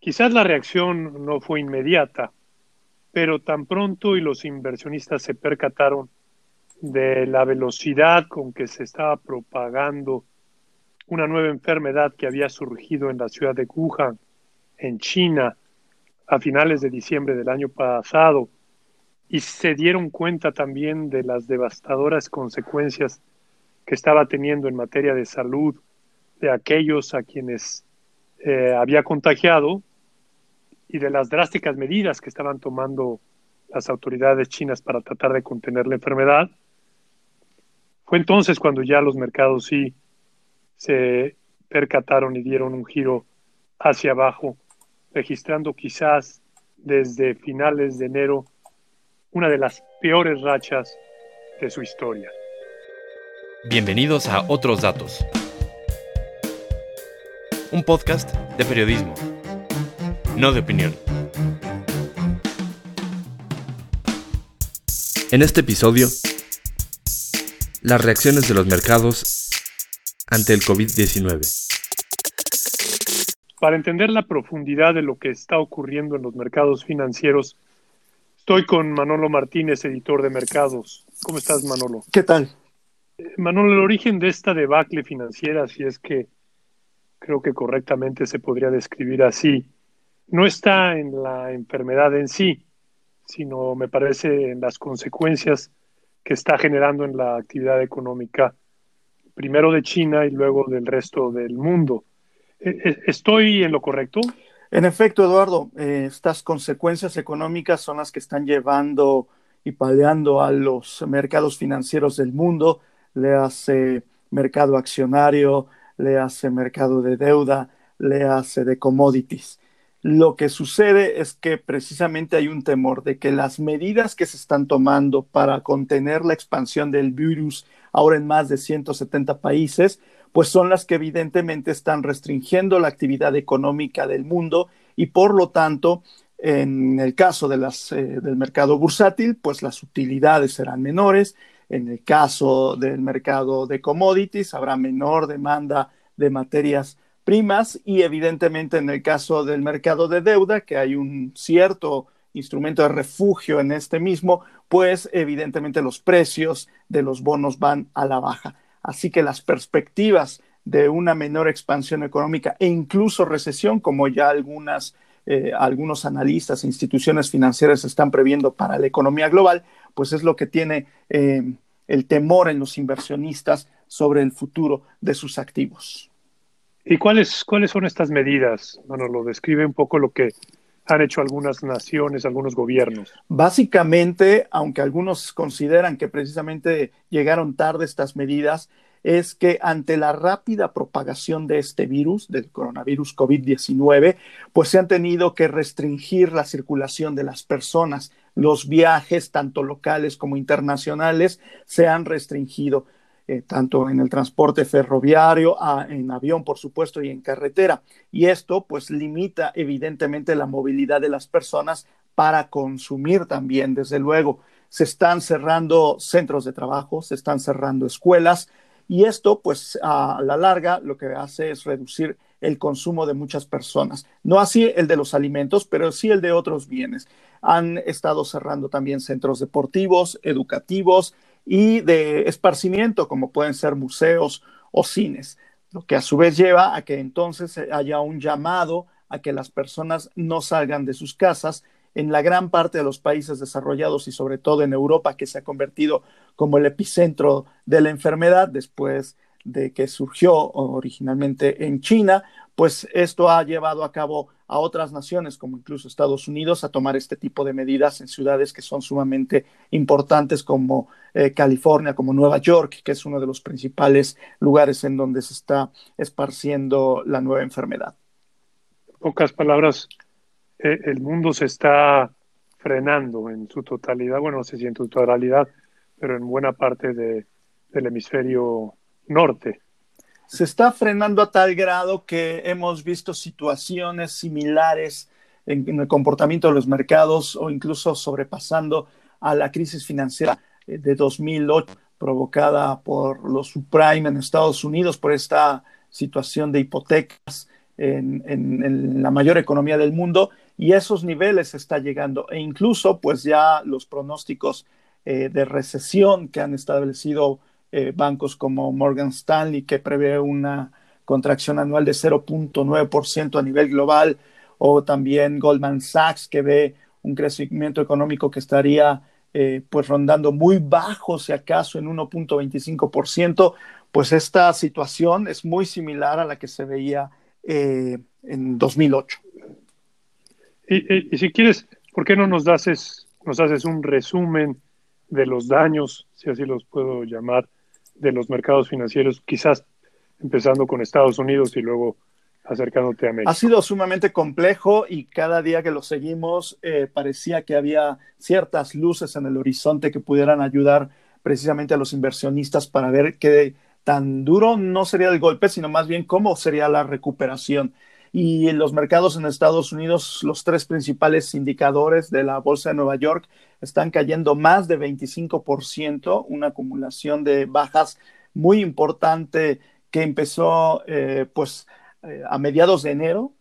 Quizás la reacción no fue inmediata, pero tan pronto y los inversionistas se percataron de la velocidad con que se estaba propagando una nueva enfermedad que había surgido en la ciudad de Wuhan, en China, a finales de diciembre del año pasado, y se dieron cuenta también de las devastadoras consecuencias que estaba teniendo en materia de salud de aquellos a quienes eh, había contagiado y de las drásticas medidas que estaban tomando las autoridades chinas para tratar de contener la enfermedad. Fue entonces cuando ya los mercados sí se percataron y dieron un giro hacia abajo, registrando quizás desde finales de enero una de las peores rachas de su historia. Bienvenidos a Otros Datos, un podcast de periodismo, no de opinión. En este episodio, las reacciones de los mercados ante el COVID-19. Para entender la profundidad de lo que está ocurriendo en los mercados financieros, estoy con Manolo Martínez, editor de mercados. ¿Cómo estás, Manolo? ¿Qué tal? Eh, Manolo, el origen de esta debacle financiera, si es que creo que correctamente se podría describir así, no está en la enfermedad en sí, sino me parece en las consecuencias que está generando en la actividad económica, primero de China y luego del resto del mundo. Eh, eh, ¿Estoy en lo correcto? En efecto, Eduardo, eh, estas consecuencias económicas son las que están llevando y paleando a los mercados financieros del mundo, le hace mercado accionario, le hace mercado de deuda, le hace de commodities. Lo que sucede es que precisamente hay un temor de que las medidas que se están tomando para contener la expansión del virus ahora en más de 170 países, pues son las que evidentemente están restringiendo la actividad económica del mundo y por lo tanto, en el caso de las, eh, del mercado bursátil, pues las utilidades serán menores. En el caso del mercado de commodities, habrá menor demanda de materias primas y evidentemente en el caso del mercado de deuda, que hay un cierto instrumento de refugio en este mismo, pues evidentemente los precios de los bonos van a la baja. Así que las perspectivas de una menor expansión económica e incluso recesión, como ya algunas, eh, algunos analistas e instituciones financieras están previendo para la economía global, pues es lo que tiene eh, el temor en los inversionistas sobre el futuro de sus activos. ¿Y cuáles, cuáles son estas medidas? Bueno, lo describe un poco lo que han hecho algunas naciones, algunos gobiernos. Básicamente, aunque algunos consideran que precisamente llegaron tarde estas medidas, es que ante la rápida propagación de este virus, del coronavirus COVID-19, pues se han tenido que restringir la circulación de las personas. Los viajes, tanto locales como internacionales, se han restringido. Eh, tanto en el transporte ferroviario, en avión, por supuesto, y en carretera. Y esto, pues, limita evidentemente la movilidad de las personas para consumir también, desde luego. Se están cerrando centros de trabajo, se están cerrando escuelas, y esto, pues, a la larga, lo que hace es reducir el consumo de muchas personas. No así el de los alimentos, pero sí el de otros bienes. Han estado cerrando también centros deportivos, educativos, y de esparcimiento, como pueden ser museos o cines, lo que a su vez lleva a que entonces haya un llamado a que las personas no salgan de sus casas en la gran parte de los países desarrollados y sobre todo en Europa, que se ha convertido como el epicentro de la enfermedad después de que surgió originalmente en China, pues esto ha llevado a cabo a otras naciones, como incluso Estados Unidos, a tomar este tipo de medidas en ciudades que son sumamente importantes como eh, California, como Nueva York, que es uno de los principales lugares en donde se está esparciendo la nueva enfermedad. Pocas palabras, eh, el mundo se está frenando en su totalidad, bueno, no sé si en su totalidad, pero en buena parte del hemisferio norte se está frenando a tal grado que hemos visto situaciones similares en, el comportamiento de los mercados o incluso sobrepasando a la crisis financiera eh, de 2008 provocada por los subprime en Estados Unidos, por esta situación de hipotecas en, la mayor economía del mundo y esos niveles está llegando. E incluso, pues ya los pronósticos eh, de recesión que han establecido eh, bancos como Morgan Stanley, que prevé una contracción anual de 0.9% a nivel global, o también Goldman Sachs, que ve un crecimiento económico que estaría eh, pues rondando muy bajo, si acaso en 1.25%, pues esta situación es muy similar a la que se veía en 2008. Y, si quieres, ¿por qué no nos haces, nos haces un resumen de los daños, si así los puedo llamar, de los mercados financieros, quizás empezando con Estados Unidos y luego acercándote a México? Ha sido sumamente complejo y cada día que lo seguimos eh, parecía que había ciertas luces en el horizonte que pudieran ayudar precisamente a los inversionistas para ver qué tan duro no sería el golpe, sino más bien cómo sería la recuperación y en los mercados en Estados Unidos, los tres principales indicadores de la Bolsa de Nueva York están cayendo más de 25%, una acumulación de bajas muy importante que empezó eh, pues eh, a mediados de enero,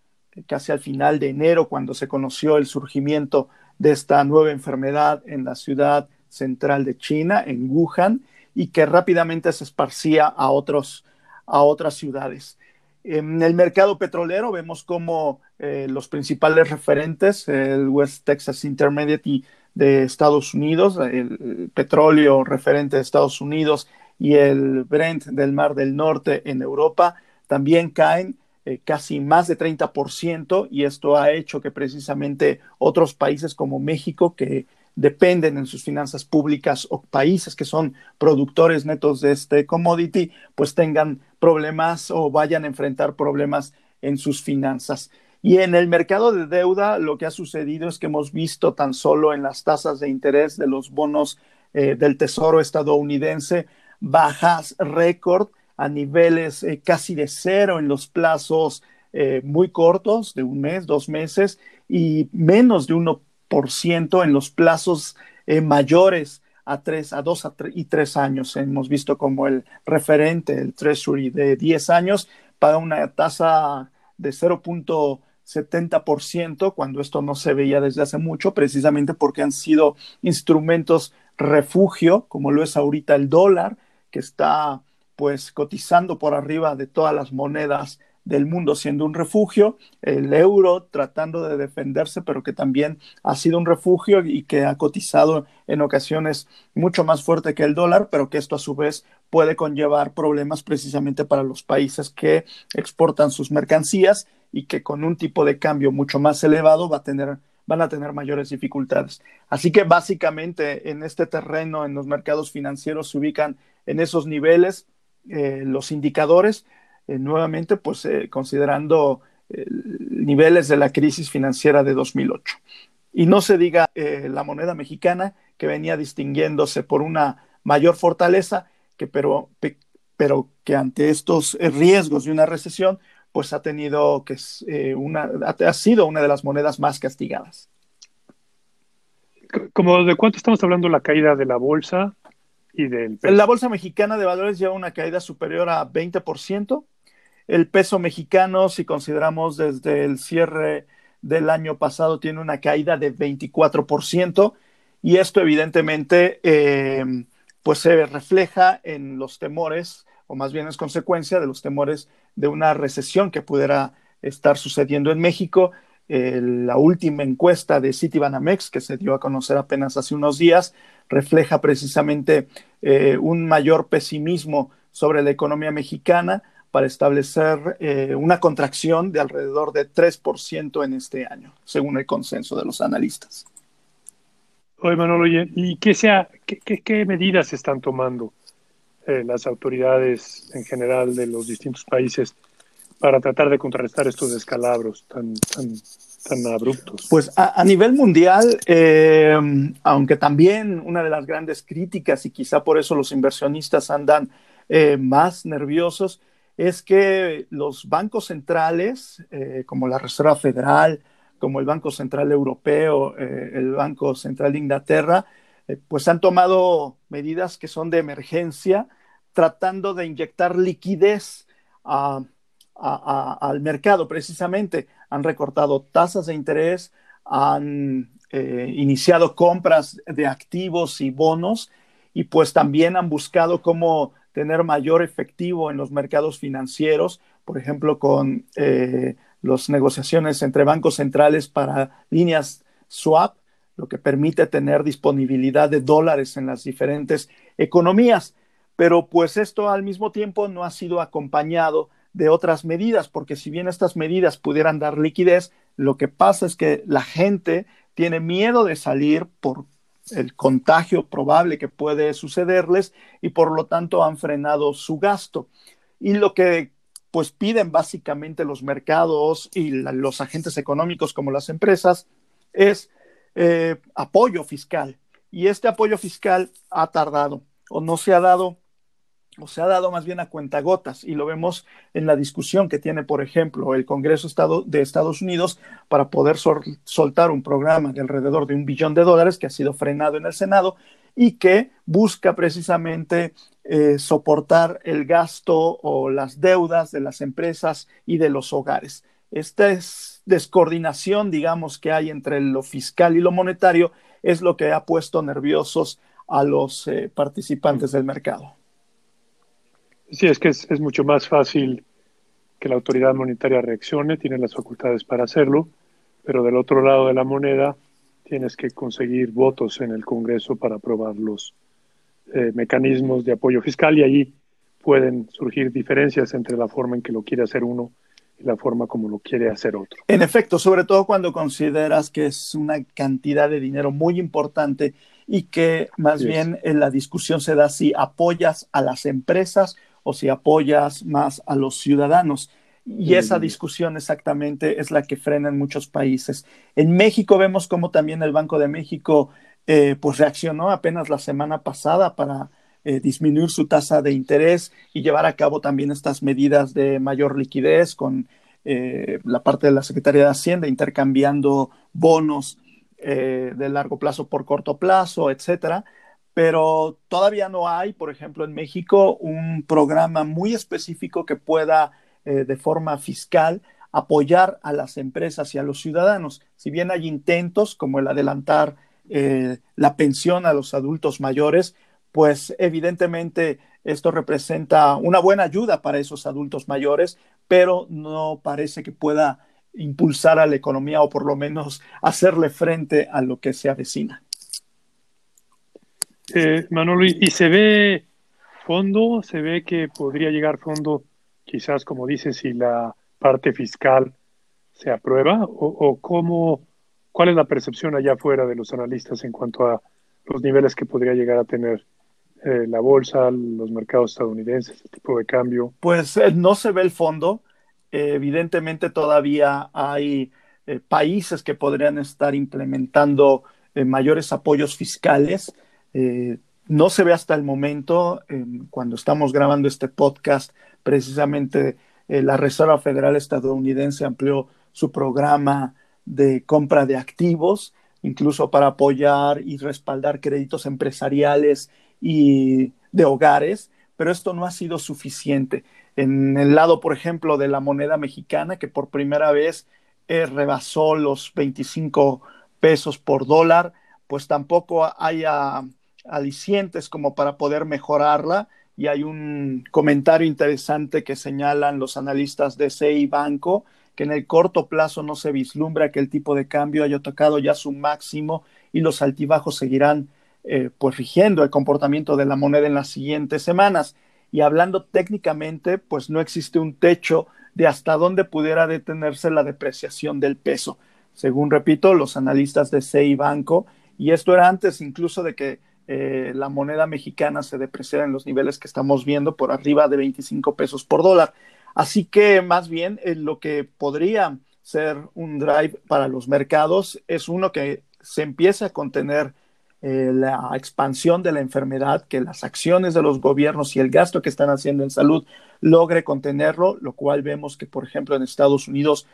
casi al final de enero, cuando se conoció el surgimiento de esta nueva enfermedad en la ciudad central de China, en Wuhan, y que rápidamente se esparcía a, otros, a otras ciudades. En el mercado petrolero vemos como eh, los principales referentes, el West Texas Intermediate de Estados Unidos, el petróleo referente de Estados Unidos y el Brent del Mar del Norte en Europa, también caen eh, casi más de 30% y esto ha hecho que precisamente otros países como México, que dependen en sus finanzas públicas o países que son productores netos de este commodity, pues tengan problemas o vayan a enfrentar problemas en sus finanzas. Y en el mercado de deuda lo que ha sucedido es que hemos visto tan solo en las tasas de interés de los bonos eh, del Tesoro estadounidense bajas récord a niveles eh, casi de cero en los plazos eh, muy cortos, de un mes, dos meses, y menos de uno en los plazos eh, mayores a tres, a dos y tres años. Hemos visto como el referente, el Treasury de 10 años, paga una tasa de 0.70% cuando esto no se veía desde hace mucho, precisamente porque han sido instrumentos refugio, como lo es ahorita el dólar, que está pues cotizando por arriba de todas las monedas del mundo siendo un refugio, el euro tratando de defenderse, pero que también ha sido un refugio y que ha cotizado en ocasiones mucho más fuerte que el dólar, pero que esto a su vez puede conllevar problemas precisamente para los países que exportan sus mercancías y que con un tipo de cambio mucho más elevado va a tener van a tener mayores dificultades. Así que básicamente en este terreno, en los mercados financieros, se ubican en esos niveles eh, los indicadores eh, nuevamente, pues eh, considerando eh, niveles de la crisis financiera de 2008. Y no se diga la moneda mexicana, que venía distinguiéndose por una mayor fortaleza, que pero, pero que ante estos riesgos de una recesión, pues ha tenido que una, ha sido una de las monedas más castigadas. ¿Como de cuánto estamos hablando la caída de la bolsa y del La bolsa mexicana de valores lleva una caída superior a 20%, el peso mexicano, si consideramos desde el cierre del año pasado, tiene una caída de 24% y esto evidentemente eh, pues se refleja en los temores, o más bien es consecuencia de los temores de una recesión que pudiera estar sucediendo en México. La última encuesta de Citibanamex, que se dio a conocer apenas hace unos días, refleja precisamente eh, un mayor pesimismo sobre la economía mexicana, para establecer eh, una contracción de alrededor de 3% en este año, según el consenso de los analistas. Oye, Manolo, ¿y qué, sea, qué, medidas están tomando eh, las autoridades en general de los distintos países para tratar de contrarrestar estos descalabros tan, tan, tan abruptos? Pues a, nivel mundial, eh, aunque también una de las grandes críticas, y quizá por eso los inversionistas andan más nerviosos, es que los bancos centrales, eh, como la Reserva Federal, como el Banco Central Europeo, eh, el Banco Central de Inglaterra, eh, pues han tomado medidas que son de emergencia, tratando de inyectar liquidez a, al mercado precisamente. Han recortado tasas de interés, han iniciado compras de activos y bonos y pues también han buscado cómo tener mayor efectivo en los mercados financieros, por ejemplo, con eh, las negociaciones entre bancos centrales para líneas swap, lo que permite tener disponibilidad de dólares en las diferentes economías. Pero pues esto al mismo tiempo no ha sido acompañado de otras medidas, porque si bien estas medidas pudieran dar liquidez, lo que pasa es que la gente tiene miedo de salir por el contagio probable que puede sucederles y por lo tanto han frenado su gasto. Y lo que pues piden básicamente los mercados y los agentes económicos como las empresas es eh, apoyo fiscal. Y este apoyo fiscal ha tardado o no se ha dado o se ha dado más bien a cuentagotas y lo vemos en la discusión que tiene, por ejemplo, el Congreso de Estados Unidos para poder soltar un programa de alrededor de un billón de dólares que ha sido frenado en el Senado y que busca precisamente eh, soportar el gasto o las deudas de las empresas y de los hogares. Esta es descoordinación, digamos, que hay entre lo fiscal y lo monetario es lo que ha puesto nerviosos a los eh, participantes del mercado. Sí, es que es, mucho más fácil que la autoridad monetaria reaccione, tiene las facultades para hacerlo, pero del otro lado de la moneda tienes que conseguir votos en el Congreso para aprobar los eh, mecanismos de apoyo fiscal y allí pueden surgir diferencias entre la forma en que lo quiere hacer uno y la forma como lo quiere hacer otro. En efecto, sobre todo cuando consideras que es una cantidad de dinero muy importante y que más bien en la discusión se da si apoyas a las empresas o si apoyas más a los ciudadanos. Y esa discusión exactamente es la que frena en muchos países. En México vemos como también el Banco de México eh, pues reaccionó apenas la semana pasada para eh, disminuir su tasa de interés y llevar a cabo también estas medidas de mayor liquidez con eh, la parte de la Secretaría de Hacienda intercambiando bonos de largo plazo por corto plazo, etcétera pero todavía no hay, por ejemplo, en México, un programa muy específico que pueda, eh, de forma fiscal, apoyar a las empresas y a los ciudadanos. Si bien hay intentos como el adelantar eh, la pensión a los adultos mayores, pues evidentemente esto representa una buena ayuda para esos adultos mayores, pero no parece que pueda impulsar a la economía o por lo menos hacerle frente a lo que se avecina. Eh, Manolo, ¿y se ve fondo? ¿Se ve que podría llegar fondo, quizás, como dices, si la parte fiscal se aprueba? ¿O, cómo, cuál es la percepción allá afuera de los analistas en cuanto a los niveles que podría llegar a tener eh, la bolsa, los mercados estadounidenses, el tipo de cambio? Pues eh, no se ve el fondo. evidentemente todavía hay países que podrían estar implementando mayores apoyos fiscales eh, no se ve hasta el momento, cuando estamos grabando este podcast, precisamente eh, la Reserva Federal estadounidense amplió su programa de compra de activos, incluso para apoyar y respaldar créditos empresariales y de hogares, pero esto no ha sido suficiente. En el lado, por ejemplo, de la moneda mexicana, que por primera vez eh, rebasó los 25 pesos por dólar, pues tampoco haya alicientes como para poder mejorarla. Y hay un comentario interesante que señalan los analistas de CI Banco, que en el corto plazo no se vislumbra que el tipo de cambio haya tocado ya su máximo y los altibajos seguirán eh, pues rigiendo el comportamiento de la moneda en las siguientes semanas. Y hablando técnicamente, pues no existe un techo de hasta dónde pudiera detenerse la depreciación del peso, según repito, los analistas de CI Banco, y esto era antes incluso de que eh, la moneda mexicana se depreciara en los niveles que estamos viendo por arriba de 25 pesos por dólar. Así que más bien eh, lo que podría ser un drive para los mercados es uno que se empiece a contener eh, la expansión de la enfermedad, que las acciones de los gobiernos y el gasto que están haciendo en salud logre contenerlo, lo cual vemos que, por ejemplo, en Estados Unidos,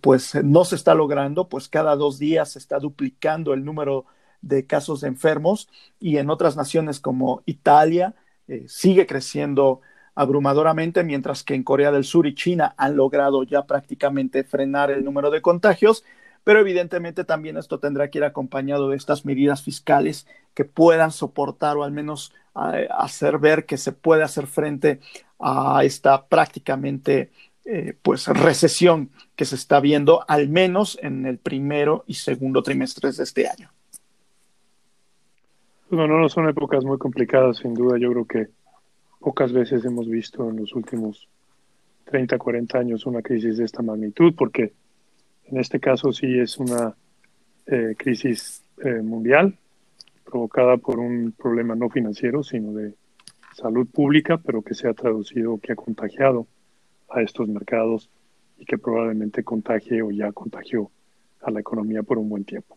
pues no se está logrando, pues cada dos días se está duplicando el número de casos de enfermos y en otras naciones como Italia eh, sigue creciendo abrumadoramente, mientras que en Corea del Sur y China han logrado ya prácticamente frenar el número de contagios, pero evidentemente también esto tendrá que ir acompañado de estas medidas fiscales que puedan soportar o al menos eh, hacer ver que se puede hacer frente a esta prácticamente eh, pues recesión que se está viendo al menos en el primero y segundo trimestres de este año. Bueno, no son épocas muy complicadas, sin duda. Yo creo que pocas veces hemos visto en los últimos 30, 40 años una crisis de esta magnitud, porque en este caso sí es una eh, crisis eh, mundial provocada por un problema no financiero, sino de salud pública, pero que se ha traducido, que ha contagiado a estos mercados y que probablemente contagie o ya contagió a la economía por un buen tiempo.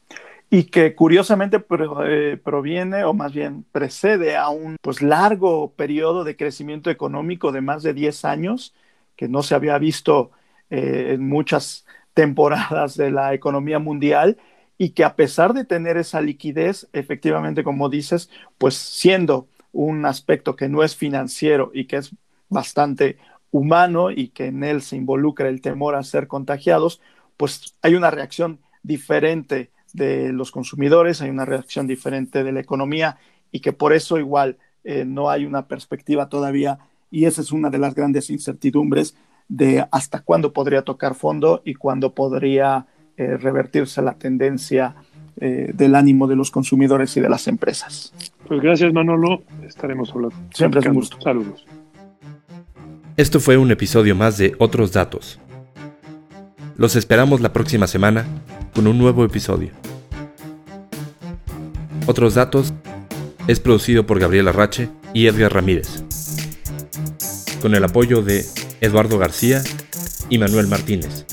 Y que curiosamente eh, proviene o más bien precede a un pues, largo periodo de crecimiento económico de más de 10 años que no se había visto eh, en muchas temporadas de la economía mundial y que a pesar de tener esa liquidez, efectivamente, como dices, pues siendo un aspecto que no es financiero y que es bastante humano y que en él se involucra el temor a ser contagiados, pues hay una reacción diferente de los consumidores, hay una reacción diferente de la economía y que por eso igual eh, no hay una perspectiva todavía y esa es una de las grandes incertidumbres de hasta cuándo podría tocar fondo y cuándo podría eh, revertirse la tendencia eh, del ánimo de los consumidores y de las empresas. Pues gracias Manolo, estaremos hablando. Siempre es un gusto. Saludos. Esto fue un episodio más de Otros Datos. Los esperamos la próxima semana con un nuevo episodio. Otros Datos es producido por Gabriela Rache y Edgar Ramírez, con el apoyo de Eduardo García y Manuel Martínez.